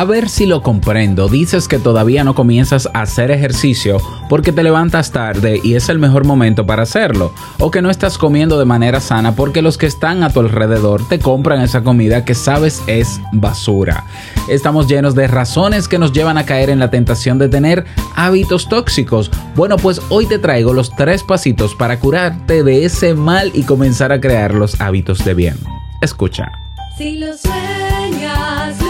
A ver si lo comprendo. Dices que todavía no comienzas a hacer ejercicio porque te levantas tarde y es el mejor momento para hacerlo. O que no estás comiendo de manera sana porque los que están a tu alrededor te compran esa comida que sabes es basura. Estamos llenos de razones que nos llevan a caer en la tentación de tener hábitos tóxicos. Bueno, pues hoy te traigo los tres pasitos para curarte de ese mal y comenzar a crear los hábitos de bien. Escucha. Si lo sueñas,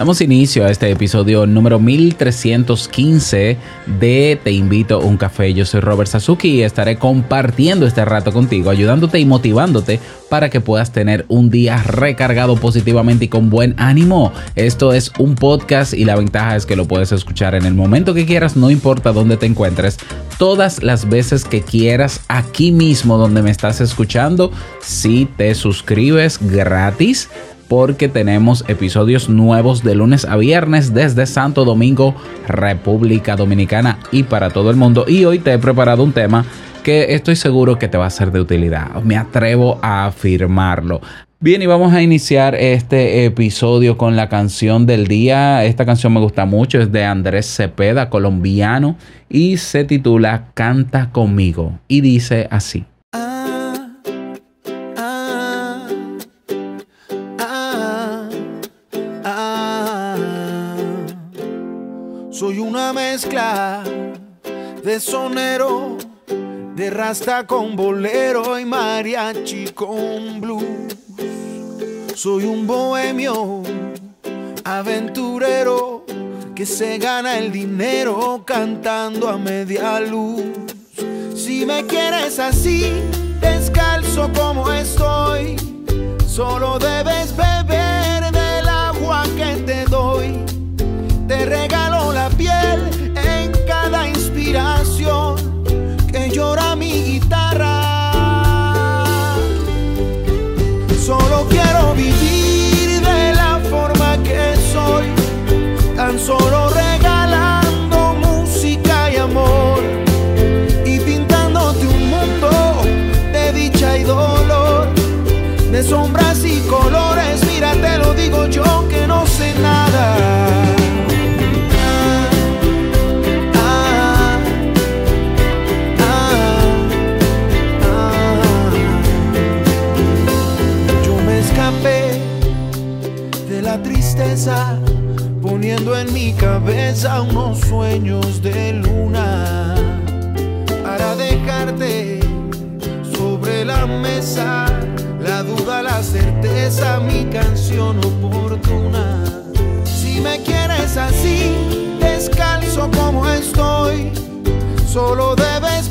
Damos inicio a este episodio número 1315 de Te invito a un café. Yo soy Robert Sasuki y estaré compartiendo este rato contigo, ayudándote y motivándote para que puedas tener un día recargado positivamente y con buen ánimo. Esto es un podcast y la ventaja es que lo puedes escuchar en el momento que quieras, no importa dónde te encuentres, todas las veces que quieras, aquí mismo donde me estás escuchando, si te suscribes gratis porque tenemos episodios nuevos de lunes a viernes desde Santo Domingo, República Dominicana y para todo el mundo. Y hoy te he preparado un tema que estoy seguro que te va a ser de utilidad. Me atrevo a afirmarlo. Bien, y vamos a iniciar este episodio con la canción del día. Esta canción me gusta mucho, es de Andrés Cepeda, colombiano, y se titula Canta conmigo. Y dice así. Mezcla de sonero, de rasta con bolero y mariachi con blues. Soy un bohemio, aventurero, que se gana el dinero cantando a media luz. Si me quieres así, descalzo como estoy, solo debes beber del agua que te doy. Te regalo unos sueños de luna para dejarte sobre la mesa la duda, la certeza, mi canción oportuna. Si me quieres así, descalzo como estoy, solo debes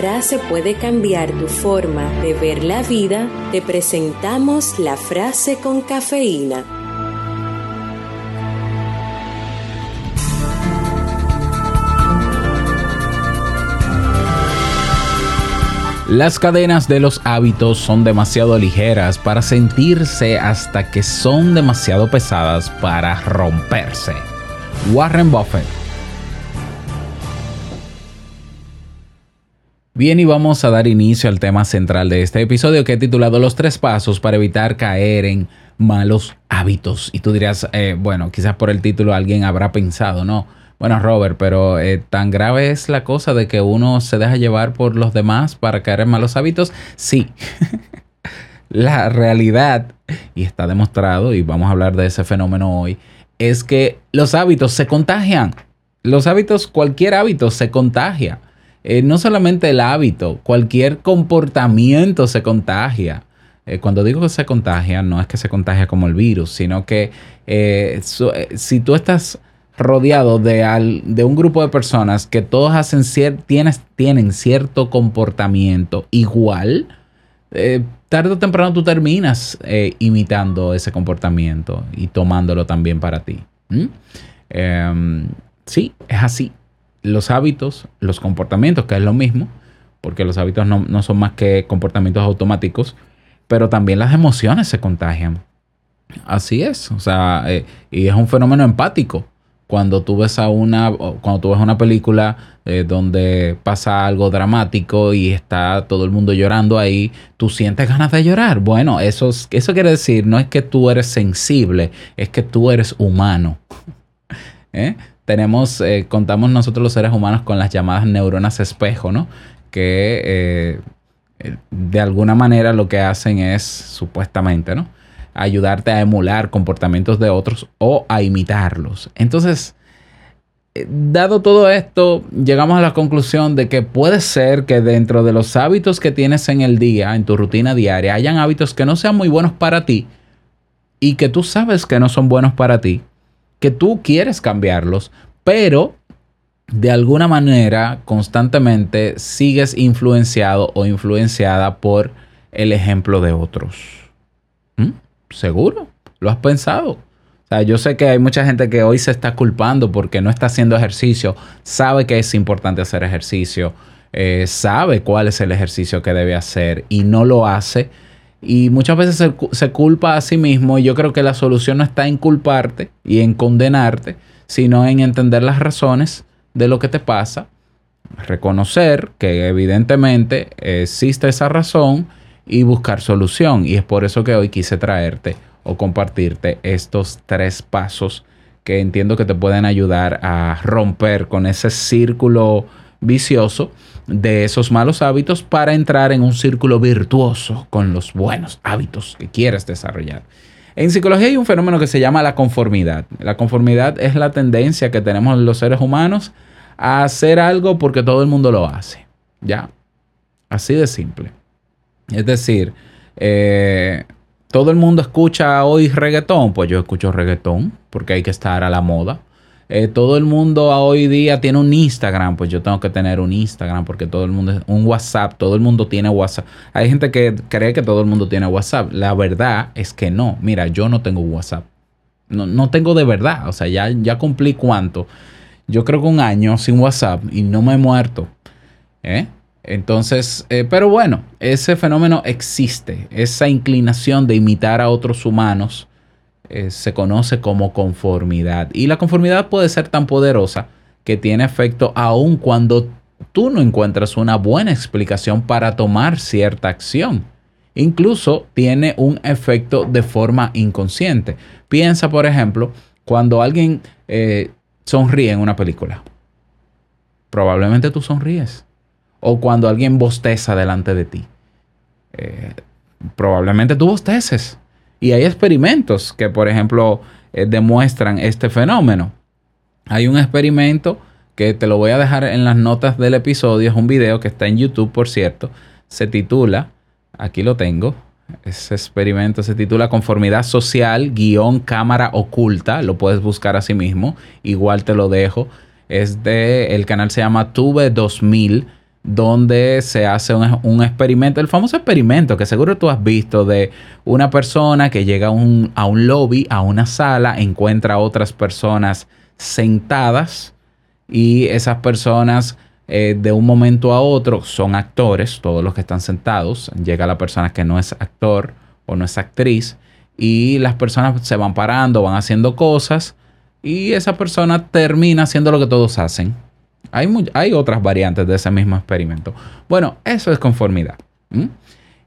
frase puede cambiar tu forma de ver la vida, te presentamos la frase con cafeína. Las cadenas de los hábitos son demasiado ligeras para sentirse hasta que son demasiado pesadas para romperse. Warren Buffett. Bien, y vamos a dar inicio al tema central de este episodio que he titulado Los tres pasos para evitar caer en malos hábitos. Y tú dirás, eh, bueno, quizás por el título alguien habrá pensado, ¿no? Bueno, Robert, pero eh, tan grave es la cosa de que uno se deja llevar por los demás para caer en malos hábitos. Sí, la realidad, y está demostrado, y vamos a hablar de ese fenómeno hoy, es que los hábitos se contagian. Los hábitos, cualquier hábito se contagia. Eh, no solamente el hábito, cualquier comportamiento se contagia. Eh, cuando digo que se contagia, no es que se contagia como el virus, sino que so- si tú estás rodeado de, un grupo de personas que todos hacen cier- tienen cierto comportamiento igual, eh, tarde o temprano tú terminas eh, imitando ese comportamiento y tomándolo también para ti. ¿Mm? Em, sí, es así. Los hábitos, los comportamientos, que es lo mismo, porque los hábitos no, no son más que comportamientos automáticos, pero también las emociones se contagian. Así es, o sea, eh, y es un fenómeno empático. Cuando tú ves a una, cuando tú ves una película eh, donde pasa algo dramático y está todo el mundo llorando ahí, tú sientes ganas de llorar. Bueno, eso, es- eso quiere decir, no es que tú eres sensible, es que tú eres humano. ¿Eh? Tenemos, eh, contamos nosotros los seres humanos con las llamadas neuronas espejo, ¿no? Que eh, eh, de alguna manera lo que hacen es, supuestamente, ¿no? Ayudarte a emular comportamientos de otros o a imitarlos. Entonces, dado todo esto, llegamos a la conclusión de que puede ser que dentro de los hábitos que tienes en el día, en tu rutina diaria, hayan hábitos que no sean muy buenos para ti y que tú sabes que no son buenos para ti, que tú quieres cambiarlos, pero de alguna manera constantemente sigues influenciado o influenciada por el ejemplo de otros. ¿Mm? ¿Seguro? ¿Lo has pensado? O sea, yo sé que hay mucha gente que hoy se está culpando porque no está haciendo ejercicio, sabe que es importante hacer ejercicio, eh, sabe cuál es el ejercicio que debe hacer y no lo hace. Y muchas veces se, se culpa a sí mismo y yo creo que la solución no está en culparte y en condenarte, sino en entender las razones de lo que te pasa, reconocer que evidentemente existe esa razón y buscar solución. Y es por eso que hoy quise traerte o compartirte estos tres pasos que entiendo que te pueden ayudar a romper con ese círculo vicioso de esos malos hábitos para entrar en un círculo virtuoso con los buenos hábitos que quieres desarrollar. En psicología hay un fenómeno que se llama la conformidad. La conformidad es la tendencia que tenemos los seres humanos a hacer algo porque todo el mundo lo hace. Ya. Así de simple. Es decir, eh, todo el mundo escucha hoy reggaetón, pues yo escucho reggaetón porque hay que estar a la moda. Eh, todo el mundo a hoy día tiene un Instagram, pues yo tengo que tener un Instagram porque todo el mundo, un WhatsApp, todo el mundo tiene WhatsApp. Hay gente que cree que todo el mundo tiene WhatsApp. La verdad es que no. Mira, yo no tengo WhatsApp. No, no tengo de verdad. O sea, ya, ya cumplí cuánto. Yo creo que un año sin WhatsApp y no me he muerto. ¿Eh? Entonces, eh, pero bueno, ese fenómeno existe. Esa inclinación de imitar a otros humanos eh, se conoce como conformidad. Y la conformidad puede ser tan poderosa que tiene efecto aun cuando tú no encuentras una buena explicación para tomar cierta acción. Incluso tiene un efecto de forma inconsciente. Piensa, por ejemplo, cuando alguien eh, sonríe en una película. Probablemente tú sonríes. O cuando alguien bosteza delante de ti. Eh, probablemente tú bosteces. Y hay experimentos que, por ejemplo, eh, demuestran este fenómeno. Hay un experimento que te lo voy a dejar en las notas del episodio. Es un video que está en YouTube, por cierto. Se titula, aquí lo tengo. Ese experimento se titula Conformidad Social, guion cámara oculta. Lo puedes buscar así mismo. Igual te lo dejo. Es de, el canal se llama Tube 2000 donde se hace un, experimento, el famoso experimento que seguro tú has visto de una persona que llega a un, a un lobby, a una sala, encuentra a otras personas sentadas y esas personas eh, de un momento a otro son actores, todos los que están sentados, llega la persona que no es actor o no es actriz y las personas se van parando, van haciendo cosas y esa persona termina haciendo lo que todos hacen. Hay, hay otras variantes de ese mismo experimento. Bueno, eso es conformidad.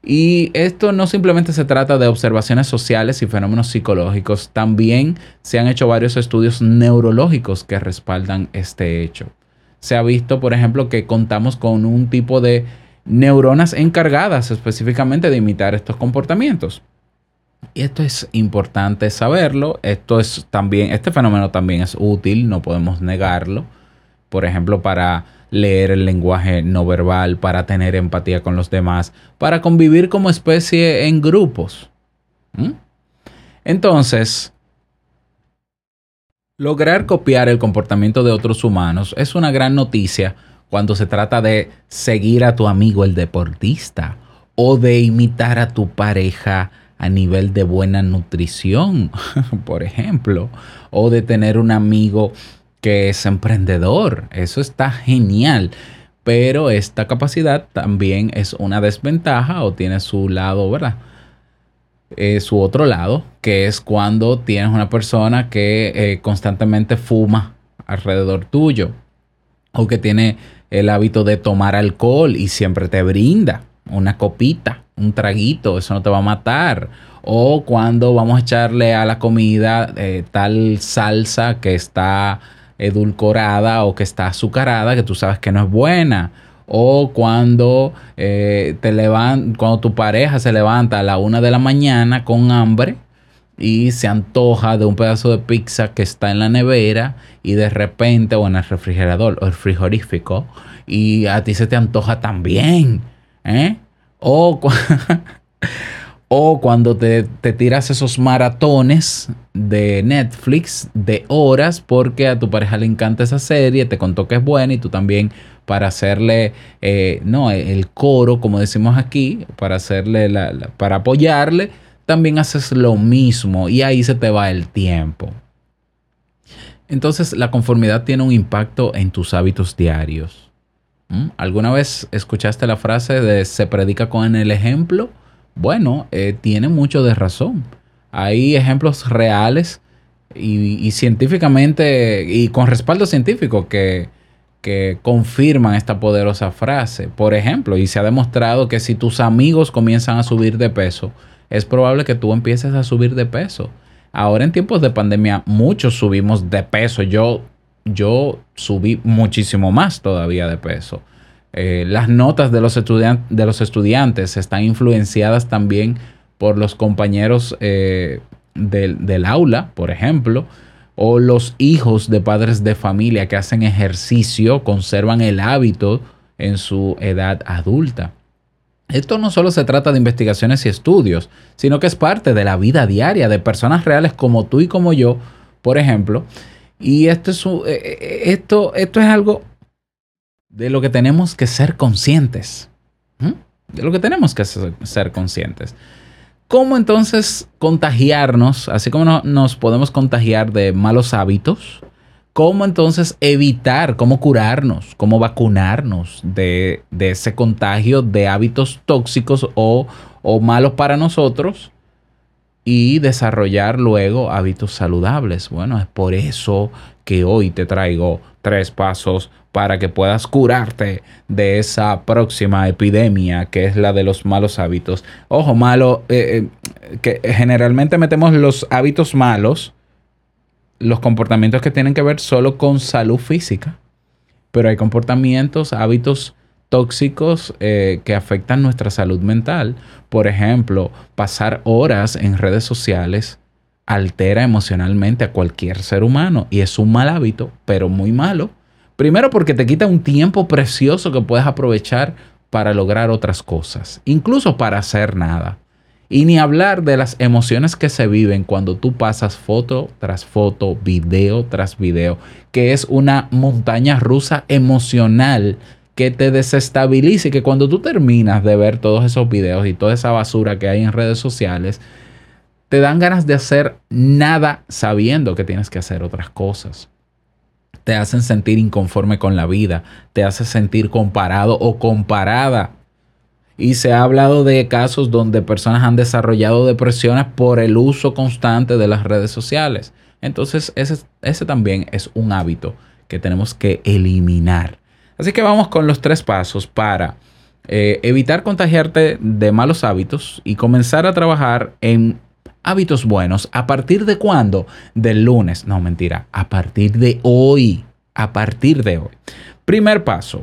Y esto no simplemente se trata de observaciones sociales y fenómenos psicológicos, también se han hecho varios estudios neurológicos que respaldan este hecho. Se ha visto, por ejemplo, que contamos con un tipo de neuronas encargadas específicamente de imitar estos comportamientos. Y esto es importante saberlo. Esto es también, este fenómeno también es útil, no podemos negarlo. Por ejemplo, para leer el lenguaje no verbal, para tener empatía con los demás, para convivir como especie en grupos. ¿Mm? Entonces, lograr copiar el comportamiento de otros humanos es una gran noticia cuando se trata de seguir a tu amigo el deportista o de imitar a tu pareja a nivel de buena nutrición, por ejemplo, o de tener un amigo que es emprendedor. Eso está genial. Pero esta capacidad también es una desventaja o tiene su lado, ¿verdad? Eh, su otro lado, que es cuando tienes una persona que eh, constantemente fuma alrededor tuyo o que tiene el hábito de tomar alcohol y siempre te brinda una copita, un traguito, eso no te va a matar. O cuando vamos a echarle a la comida eh, tal salsa que está edulcorada o que está azucarada, que tú sabes que no es buena. O cuando eh, te cuando tu pareja se levanta a la una de la mañana con hambre y se antoja de un pedazo de pizza que está en la nevera y de repente o en el refrigerador o el frigorífico y a ti se te antoja también. ¿eh? O, cu- o cuando te, te tiras esos maratones de Netflix de horas porque a tu pareja le encanta esa serie, te contó que es buena y tú también para hacerle, eh, no, el coro, como decimos aquí, para hacerle, la- para apoyarle, también haces lo mismo y ahí se te va el tiempo. Entonces la conformidad tiene un impacto en tus hábitos diarios. ¿Mm? ¿Alguna vez escuchaste la frase de se predica con el ejemplo? Bueno, eh, tiene mucho de razón. Hay ejemplos reales y, y científicamente y con respaldo científico que, que confirman esta poderosa frase. Por ejemplo, y se ha demostrado que si tus amigos comienzan a subir de peso, es probable que tú empieces a subir de peso. Ahora en tiempos de pandemia muchos subimos de peso. Yo, yo subí muchísimo más todavía de peso. Eh, las notas de los, de los estudiantes están influenciadas también por los compañeros eh, del, aula, por ejemplo, o los hijos de padres de familia que hacen ejercicio, conservan el hábito en su edad adulta. Esto no solo se trata de investigaciones y estudios, sino que es parte de la vida diaria de personas reales como tú y como yo, por ejemplo. Y esto es, eh, esto es algo de lo que tenemos que ser conscientes. De lo que tenemos que ser, ser conscientes. ¿Cómo entonces contagiarnos, así como no- nos podemos contagiar de malos hábitos? ¿Cómo entonces evitar, cómo curarnos, cómo vacunarnos de, de ese contagio de hábitos tóxicos o, o malos para nosotros y desarrollar luego hábitos saludables? Bueno, es por eso que hoy te traigo tres pasos para que puedas curarte de esa próxima epidemia que es la de los malos hábitos. Ojo, malo, eh, eh, que generalmente metemos los hábitos malos los comportamientos que tienen que ver solo con salud física, pero hay comportamientos, hábitos tóxicos eh, que afectan nuestra salud mental. Por ejemplo, pasar horas en redes sociales altera emocionalmente a cualquier ser humano y es un mal hábito, pero muy malo. Primero porque te quita un tiempo precioso que puedes aprovechar para lograr otras cosas, incluso para hacer nada. Y ni hablar de las emociones que se viven cuando tú pasas foto tras foto, video tras video, que es una montaña rusa emocional que te desestabilice que cuando tú terminas de ver todos esos videos y toda esa basura que hay en redes sociales, te dan ganas de hacer nada sabiendo que tienes que hacer otras cosas. Te hacen sentir inconforme con la vida, te hace sentir comparado o comparada. Y se ha hablado de casos donde personas han desarrollado depresiones por el uso constante de las redes sociales. Entonces, ese, ese también es un hábito que tenemos que eliminar. Así que vamos con los tres pasos para eh, evitar contagiarte de malos hábitos y comenzar a trabajar en hábitos buenos. ¿A partir de cuándo? Del lunes. No, mentira. A partir de hoy. A partir de hoy. Primer paso.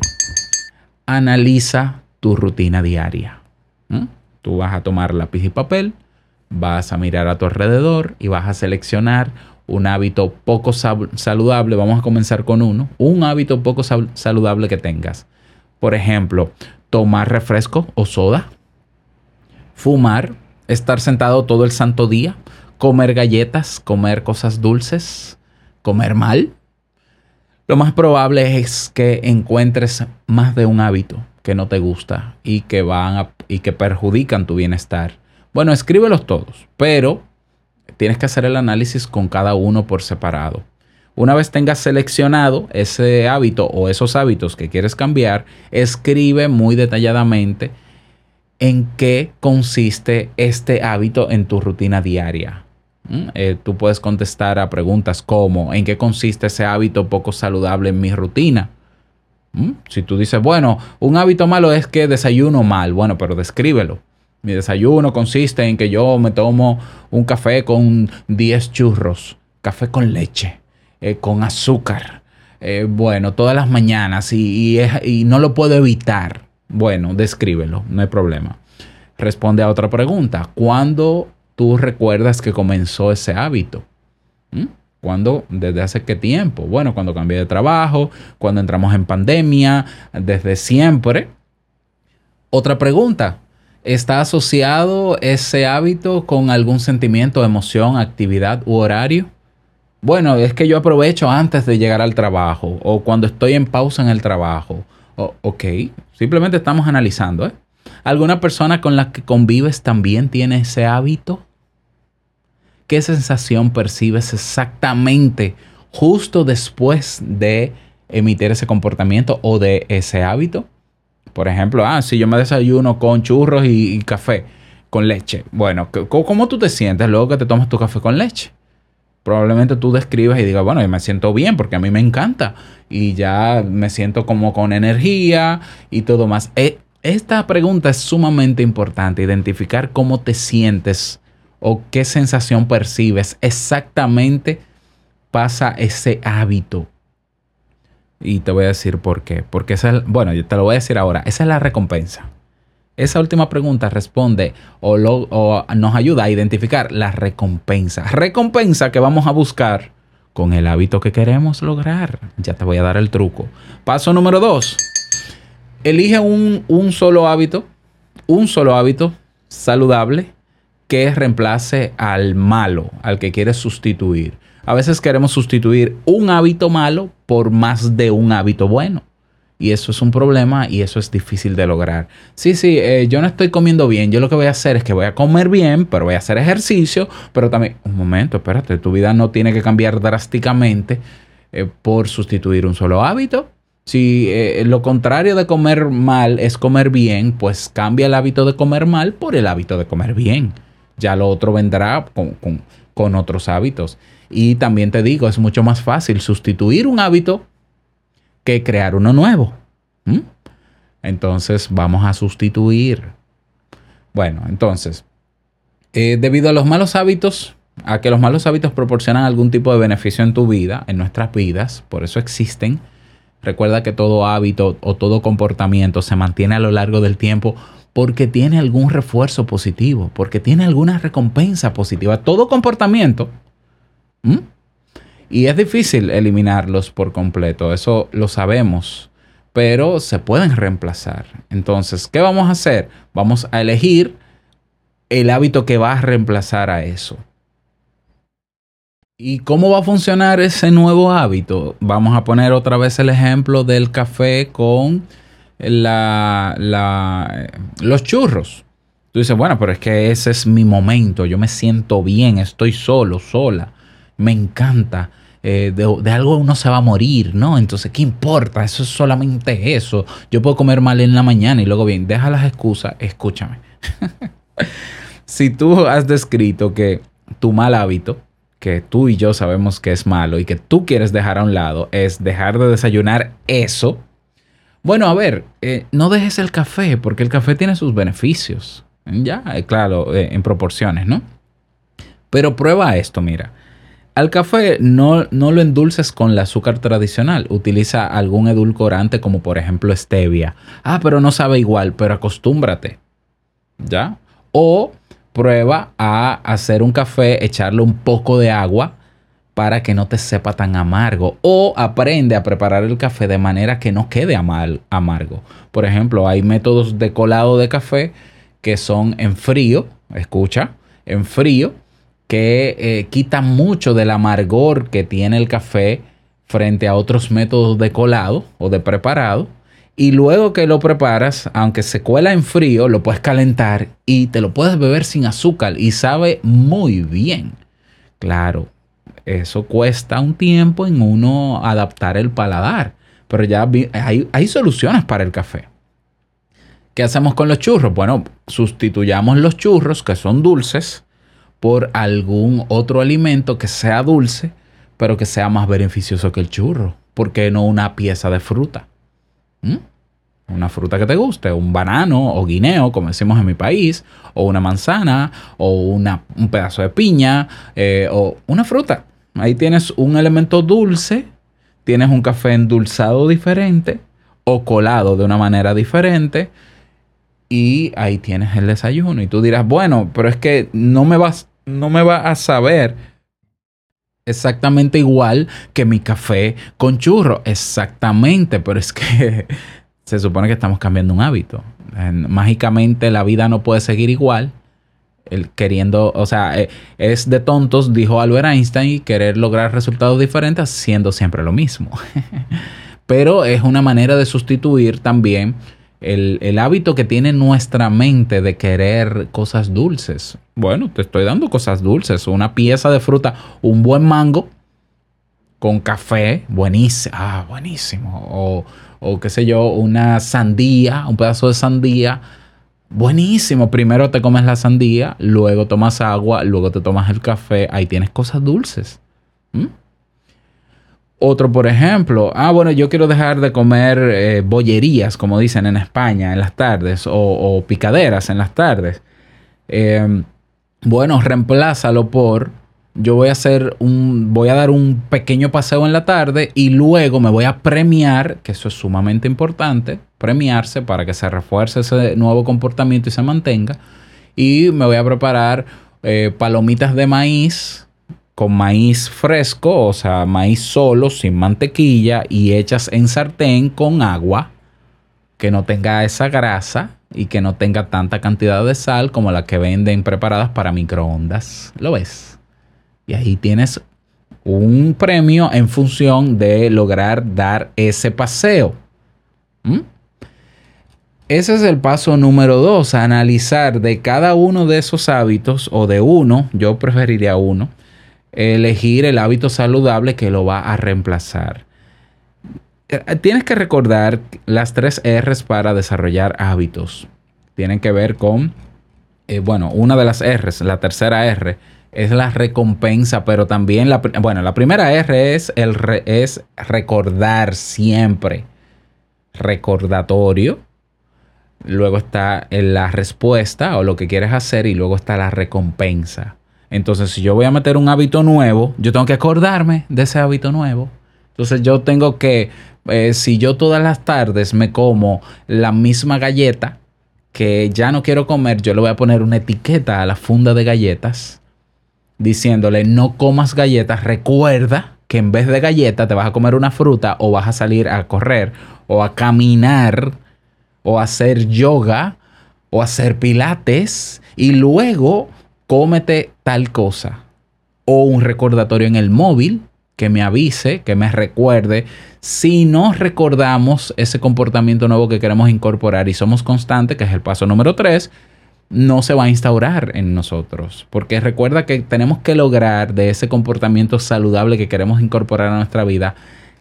Analiza tu rutina diaria. ¿Mm? Tú vas a tomar lápiz y papel, vas a mirar a tu alrededor y vas a seleccionar un hábito poco sal- saludable. Vamos a comenzar con uno. Un hábito poco sal- saludable que tengas. Por ejemplo, tomar refresco o soda, fumar, estar sentado todo el santo día, comer galletas, comer cosas dulces, comer mal. Lo más probable es que encuentres más de un hábito que no te gusta y que van a- y que perjudican tu bienestar. Bueno, escríbelos todos, pero tienes que hacer el análisis con cada uno por separado. Una vez tengas seleccionado ese hábito o esos hábitos que quieres cambiar, escribe muy detalladamente en qué consiste este hábito en tu rutina diaria. ¿Mm? Eh, tú puedes contestar a preguntas como ¿en qué consiste ese hábito poco saludable en mi rutina? ¿Mm? Si tú dices, bueno, un hábito malo es que desayuno mal, bueno, pero descríbelo. Mi desayuno consiste en que yo me tomo un café con 10 churros, café con leche, eh, con azúcar, eh, bueno, todas las mañanas y, no lo puedo evitar. Bueno, descríbelo, no hay problema. Responde a otra pregunta. ¿Cuándo tú recuerdas que comenzó ese hábito? ¿Mm? ¿Cuándo? ¿Desde hace qué tiempo? Bueno, cuando cambié de trabajo, cuando entramos en pandemia, desde siempre. Otra pregunta. ¿Está asociado ese hábito con algún sentimiento, emoción, actividad u horario? Bueno, es que yo aprovecho antes de llegar al trabajo o cuando estoy en pausa en el trabajo. O- ok, simplemente estamos analizando. ¿eh? ¿Alguna persona con la que convives también tiene ese hábito? ¿Qué sensación percibes exactamente justo después de emitir ese comportamiento o de ese hábito? Por ejemplo, ah, si yo me desayuno con churros y, café con leche. Bueno, ¿cómo, tú te sientes luego que te tomas tu café con leche? Probablemente tú describas y digas, bueno, yo me siento bien porque a mí me encanta y ya me siento como con energía y todo más. Eh, esta pregunta es sumamente importante, identificar cómo te sientes o qué sensación percibes exactamente pasa ese hábito. Y te voy a decir por qué. Porque esa es, bueno, yo te lo voy a decir ahora. Esa es la recompensa. Esa última pregunta responde o, nos ayuda a identificar la recompensa. Recompensa que vamos a buscar con el hábito que queremos lograr. Ya te voy a dar el truco. Paso número dos. Elige un solo hábito, un solo hábito saludable que reemplace al malo, al que quieres sustituir. A veces queremos sustituir un hábito malo por más de un hábito bueno. Y eso es un problema y eso es difícil de lograr. Sí, sí, eh, yo no estoy comiendo bien. Yo lo que voy a hacer es que voy a comer bien, pero voy a hacer ejercicio. Pero también, un momento, espérate, tu vida no tiene que cambiar drásticamente eh, por sustituir un solo hábito. Si eh, lo contrario de comer mal es comer bien, pues cambia el hábito de comer mal por el hábito de comer bien. Ya lo otro vendrá con, con- con otros hábitos. Y también te digo, es mucho más fácil sustituir un hábito que crear uno nuevo. Entonces vamos a sustituir. Bueno, entonces, eh, debido a los malos hábitos, a que los malos hábitos proporcionan algún tipo de beneficio en tu vida, en nuestras vidas, por eso existen. Recuerda que todo hábito o todo comportamiento se mantiene a lo largo del tiempo porque tiene algún refuerzo positivo, porque tiene alguna recompensa positiva. Todo comportamiento. ¿Mm? Y es difícil eliminarlos por completo, eso lo sabemos, pero se pueden reemplazar. Entonces, ¿qué vamos a hacer? Vamos a elegir el hábito que va a reemplazar a eso. ¿Y cómo va a funcionar ese nuevo hábito? Vamos a poner otra vez el ejemplo del café con la, la- los churros. Tú dices, bueno, pero es que ese es mi momento, yo me siento bien, estoy solo, sola, me encanta. eh, de, algo uno se va a morir, ¿no? Entonces, ¿qué importa? Eso es solamente eso. Yo puedo comer mal en la mañana y luego bien. Deja las excusas, escúchame. si tú has descrito que tu mal hábito, que tú y yo sabemos que es malo y que tú quieres dejar a un lado, es dejar de desayunar eso. Bueno, a ver, eh, no dejes el café porque el café tiene sus beneficios. Ya, eh, claro, en proporciones, ¿no? Pero prueba esto, mira. Al café no, no lo endulces con el azúcar tradicional. Utiliza algún edulcorante como por ejemplo stevia. Ah, pero no sabe igual, pero acostúmbrate. ¿Ya? O prueba a hacer un café, echarle un poco de agua para que no te sepa tan amargo. O aprende a preparar el café de manera que no quede amargo. Por ejemplo, hay métodos de colado de café que son en frío, escucha, en frío, que eh, quitan mucho del amargor que tiene el café frente a otros métodos de colado o de preparado. Y luego que lo preparas, aunque se cuela en frío, lo puedes calentar y te lo puedes beber sin azúcar y sabe muy bien. Claro, eso cuesta un tiempo en uno adaptar el paladar, pero ya hay, hay soluciones para el café. ¿Qué hacemos con los churros? Bueno, sustituyamos los churros que son dulces por algún otro alimento que sea dulce, pero que sea más beneficioso que el churro. ¿Por qué no una pieza de fruta? ¿Mm? Una fruta que te guste, un banano o guineo, como decimos en mi país, o una manzana, o una- un pedazo de piña, eh, o una fruta. Ahí tienes un elemento dulce, tienes un café endulzado diferente o colado de una manera diferente y ahí tienes el desayuno. Y tú dirás, bueno, pero es que no me vas, no me va a saber exactamente igual que mi café con churro. Exactamente, pero es que se supone que estamos cambiando un hábito. Mágicamente la vida no puede seguir igual. El queriendo, o sea, eh, es de tontos, dijo Albert Einstein, querer lograr resultados diferentes siendo siempre lo mismo. Pero es una manera de sustituir también el, el hábito que tiene nuestra mente de querer cosas dulces. Bueno, te estoy dando cosas dulces. Una pieza de fruta, un buen mango con café, buenísimo. Ah, buenísimo. O, o qué sé yo, una sandía, un pedazo de sandía. Buenísimo. Primero te comes la sandía, luego tomas agua, luego te tomas el café. Ahí tienes cosas dulces. ¿Mm? Otro, por ejemplo, ah, bueno, yo quiero dejar de comer eh, bollerías, como dicen en España, en las tardes, o, picaderas en las tardes. Eh, bueno, reemplázalo por, yo voy a hacer un, voy a dar un pequeño paseo en la tarde y luego me voy a premiar, que eso es sumamente importante, premiarse para que se refuerce ese nuevo comportamiento y se mantenga. Y me voy a preparar eh, palomitas de maíz con maíz fresco, o sea, maíz solo, sin mantequilla y hechas en sartén con agua, que no tenga esa grasa y que no tenga tanta cantidad de sal como la que venden preparadas para microondas. ¿Lo ves? Y ahí tienes un premio en función de lograr dar ese paseo. ¿Mm? Ese es el paso número dos, analizar de cada uno de esos hábitos o de uno, yo preferiría uno, elegir el hábito saludable que lo va a reemplazar. Eh, Tienes que recordar las tres R's para desarrollar hábitos. Tienen que ver con, eh, bueno, una de las R's, la tercera R es la recompensa, pero también la, bueno, la primera R es, el es recordar siempre, recordatorio. Luego está la respuesta o lo que quieres hacer y luego está la recompensa. Entonces, si yo voy a meter un hábito nuevo, yo tengo que acordarme de ese hábito nuevo. Entonces, yo tengo que, eh, si yo todas las tardes me como la misma galleta que ya no quiero comer, yo le voy a poner una etiqueta a la funda de galletas diciéndole no comas galletas, recuerda que en vez de galleta te vas a comer una fruta o vas a salir a correr o a caminar o a hacer yoga o a hacer pilates y luego cómete tal cosa. O un recordatorio en el móvil que me avise, que me recuerde. Si no recordamos ese comportamiento nuevo que queremos incorporar y somos constantes, que es el paso número 3, no se va a instaurar en nosotros. Porque recuerda que tenemos que lograr de ese comportamiento saludable que queremos incorporar a nuestra vida,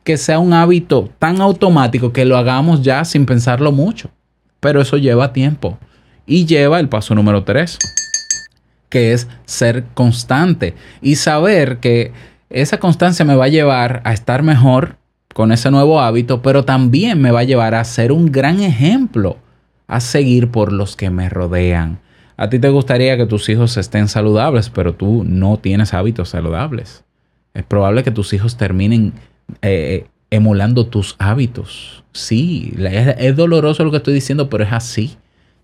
que sea un hábito tan automático que lo hagamos ya sin pensarlo mucho. Pero eso lleva tiempo. Y lleva el paso número 3, que es ser constante y saber que esa constancia me va a llevar a estar mejor con ese nuevo hábito, pero también me va a llevar a ser un gran ejemplo a seguir por los que me rodean. A ti te gustaría que tus hijos estén saludables, pero tú no tienes hábitos saludables. Es probable que tus hijos terminen eh, emulando tus hábitos. Sí, es, es doloroso lo que estoy diciendo, pero es así.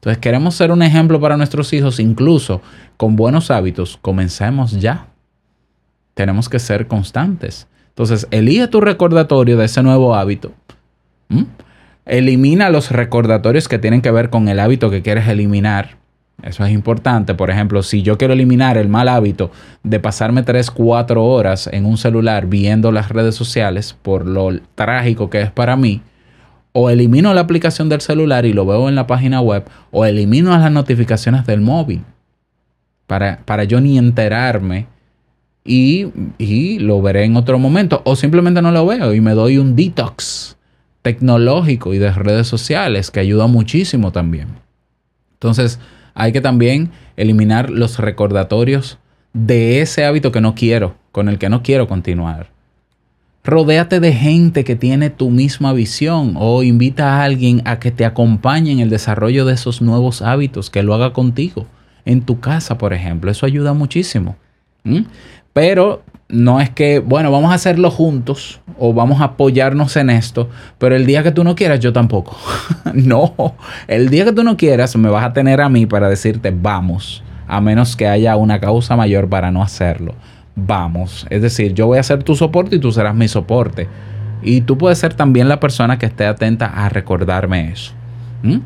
Entonces queremos ser un ejemplo para nuestros hijos, incluso con buenos hábitos. Comencemos ya. Tenemos que ser constantes. Entonces, elige tu recordatorio de ese nuevo hábito. ¿Mm? Elimina los recordatorios que tienen que ver con el hábito que quieres eliminar. Eso es importante. Por ejemplo, si yo quiero eliminar el mal hábito de pasarme 3, 4 horas en un celular viendo las redes sociales por lo trágico que es para mí, o elimino la aplicación del celular y lo veo en la página web, o elimino las notificaciones del móvil para, para yo ni enterarme y, y lo veré en otro momento, o simplemente no lo veo y me doy un detox tecnológico y de redes sociales que ayuda muchísimo también. Entonces, hay que también eliminar los recordatorios de ese hábito que no quiero, con el que no quiero continuar. Rodéate de gente que tiene tu misma visión o invita a alguien a que te acompañe en el desarrollo de esos nuevos hábitos, que lo haga contigo, en tu casa, por ejemplo. Eso ayuda muchísimo. Pero no es que, bueno, vamos a hacerlo juntos o vamos a apoyarnos en esto, pero el día que tú no quieras, yo tampoco. no, el día que tú no quieras, me vas a tener a mí para decirte, vamos, a menos que haya una causa mayor para no hacerlo vamos. Es decir, yo voy a ser tu soporte y tú serás mi soporte. Y tú puedes ser también la persona que esté atenta a recordarme eso. ¿Mm?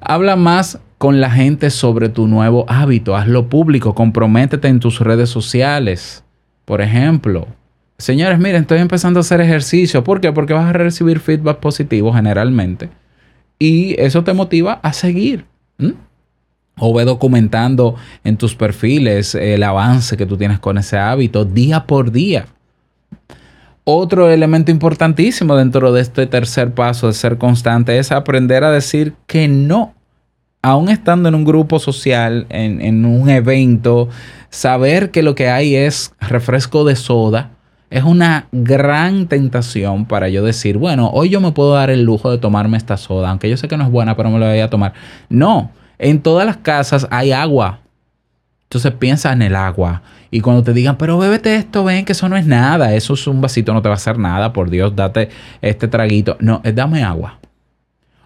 Habla más con la gente sobre tu nuevo hábito. Hazlo público. Comprométete en tus redes sociales. Por ejemplo, señores, miren, estoy empezando a hacer ejercicio. ¿Por qué? Porque vas a recibir feedback positivo generalmente. Y eso te motiva a seguir. ¿Mm? O ve documentando en tus perfiles el avance que tú tienes con ese hábito día por día. Otro elemento importantísimo dentro de este tercer paso de ser constante es aprender a decir que no. Aún estando en un grupo social, en, en un evento, saber que lo que hay es refresco de soda, es una gran tentación para yo decir, bueno, hoy yo me puedo dar el lujo de tomarme esta soda, aunque yo sé que no es buena, pero me la voy a tomar. No, en todas las casas hay agua. Entonces piensa en el agua. Y cuando te digan, pero bébete esto, ven que eso no es nada. Eso es un vasito, no te va a hacer nada. Por Dios, date este traguito. No, dame agua.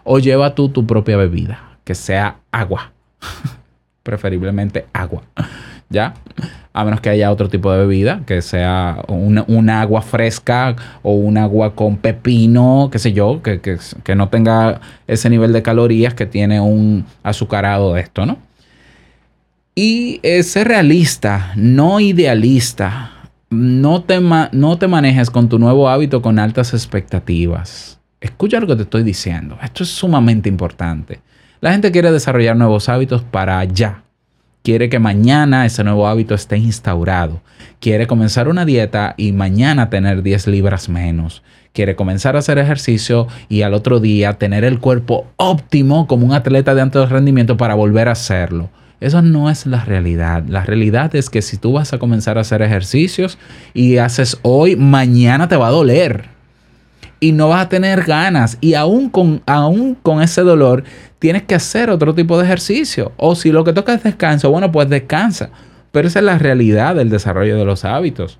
O lleva tú tu propia bebida, que sea agua. Preferiblemente agua. ¿Ya? A menos que haya otro tipo de bebida, que sea un agua fresca o un agua con pepino, qué sé yo, que, que, que no tenga ese nivel de calorías que tiene un azucarado de esto, ¿no? Y eh, ser realista, no idealista. No te, no te manejes con tu nuevo hábito con altas expectativas. Escucha lo que te estoy diciendo. Esto es sumamente importante. La gente quiere desarrollar nuevos hábitos para allá quiere que mañana ese nuevo hábito esté instaurado. Quiere comenzar una dieta y mañana tener 10 libras menos. Quiere comenzar a hacer ejercicio y al otro día tener el cuerpo óptimo como un atleta de alto rendimiento para volver a hacerlo. Eso no es la realidad. La realidad es que si tú vas a comenzar a hacer ejercicios y haces hoy, mañana te va a doler y no vas a tener ganas. Y aún con, aún con ese dolor, tienes que hacer otro tipo de ejercicio. O si lo que toca es descanso, bueno, pues descansa. Pero esa es la realidad del desarrollo de los hábitos.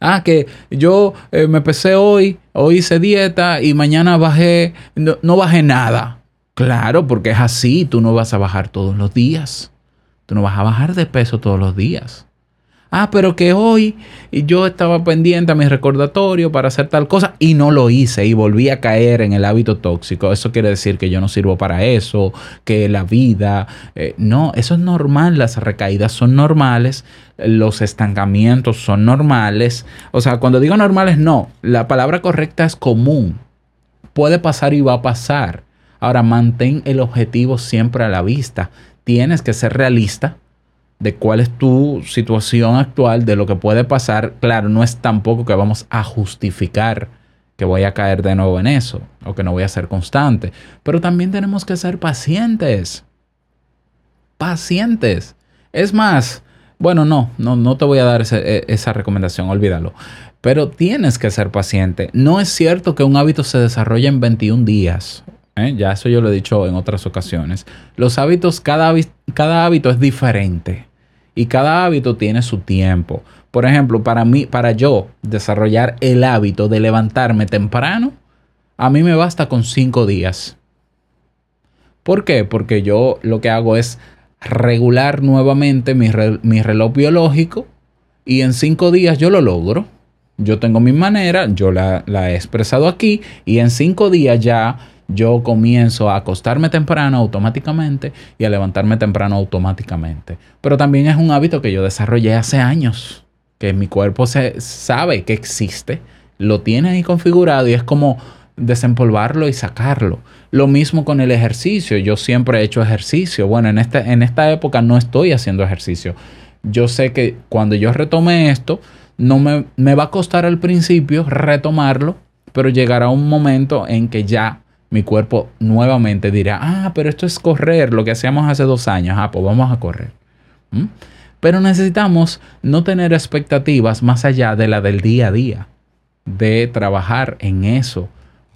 Ah, que yo eh, me pesé hoy, hoy hice dieta y mañana bajé, no, no bajé nada. Claro, porque es así, tú no vas a bajar todos los días. Tú no vas a bajar de peso todos los días. Ah, pero que hoy yo estaba pendiente a mi recordatorio para hacer tal cosa y no lo hice y volví a caer en el hábito tóxico. Eso quiere decir que yo no sirvo para eso, que la vida... eh, no, eso es normal, las recaídas son normales, los estancamientos son normales. O sea, cuando digo normales, no, la palabra correcta es común. Puede pasar y va a pasar. Ahora, mantén el objetivo siempre a la vista. Tienes que ser realista de cuál es tu situación actual, de lo que puede pasar. Claro, no es tampoco que vamos a justificar que voy a caer de nuevo en eso o que no voy a ser constante, pero también tenemos que ser pacientes. Pacientes. Es más, bueno, no, no, no te voy a dar e- esa recomendación, olvídalo. Pero tienes que ser paciente. No es cierto que un hábito se desarrolle en 21 días. ¿eh? Ya eso yo lo he dicho en otras ocasiones. Los hábitos, cada, cada hábito es diferente. Y cada hábito tiene su tiempo. Por ejemplo, para mí, para yo desarrollar el hábito de levantarme temprano, a mí me basta con 5 días. ¿Por qué? Porque yo lo que hago es regular nuevamente mi reloj biológico y en cinco días yo lo logro. Yo tengo mi manera, yo la, la he expresado aquí y en cinco días ya yo comienzo a acostarme temprano automáticamente y a levantarme temprano automáticamente. Pero también es un hábito que yo desarrollé hace años, que mi cuerpo se sabe que existe, lo tiene ahí configurado y es como desempolvarlo y sacarlo. Lo mismo con el ejercicio. Yo siempre he hecho ejercicio. Bueno, en esta, en esta época no estoy haciendo ejercicio. Yo sé que cuando yo retome esto, no me, me va a costar al principio retomarlo, pero llegará un momento en que ya mi cuerpo nuevamente dirá, ah, pero esto es correr, lo que hacíamos hace dos años, ah, pues vamos a correr. ¿Mm? Pero necesitamos no tener expectativas más allá de la del día a día, de trabajar en eso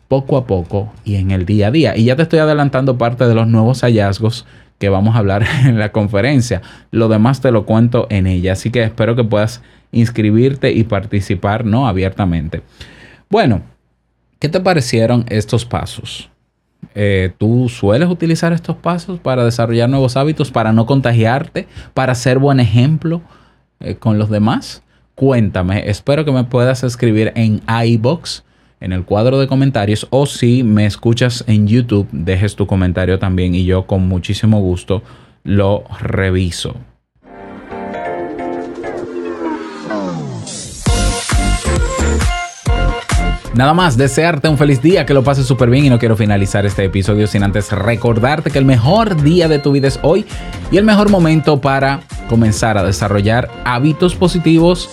poco a poco y en el día a día. Y ya te estoy adelantando parte de los nuevos hallazgos que vamos a hablar en la conferencia. Lo demás te lo cuento en ella. Así que espero que puedas inscribirte y participar, ¿no? Abiertamente. Bueno, ¿qué te parecieron estos pasos? Eh, ¿Tú sueles utilizar estos pasos para desarrollar nuevos hábitos, para no contagiarte, para ser buen ejemplo eh, con los demás? Cuéntame, espero que me puedas escribir en iBox, en el cuadro de comentarios, o si me escuchas en YouTube, dejes tu comentario también y yo con muchísimo gusto lo reviso. Nada más, desearte un feliz día, que lo pases súper bien y no quiero finalizar este episodio sin antes recordarte que el mejor día de tu vida es hoy y el mejor momento para comenzar a desarrollar hábitos positivos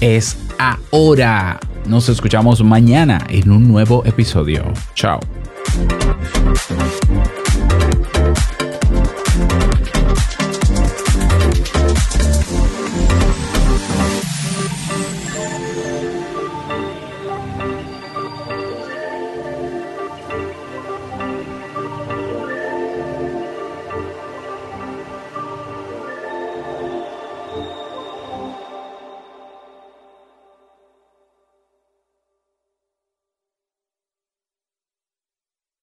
es ahora. Nos escuchamos mañana en un nuevo episodio. Chao.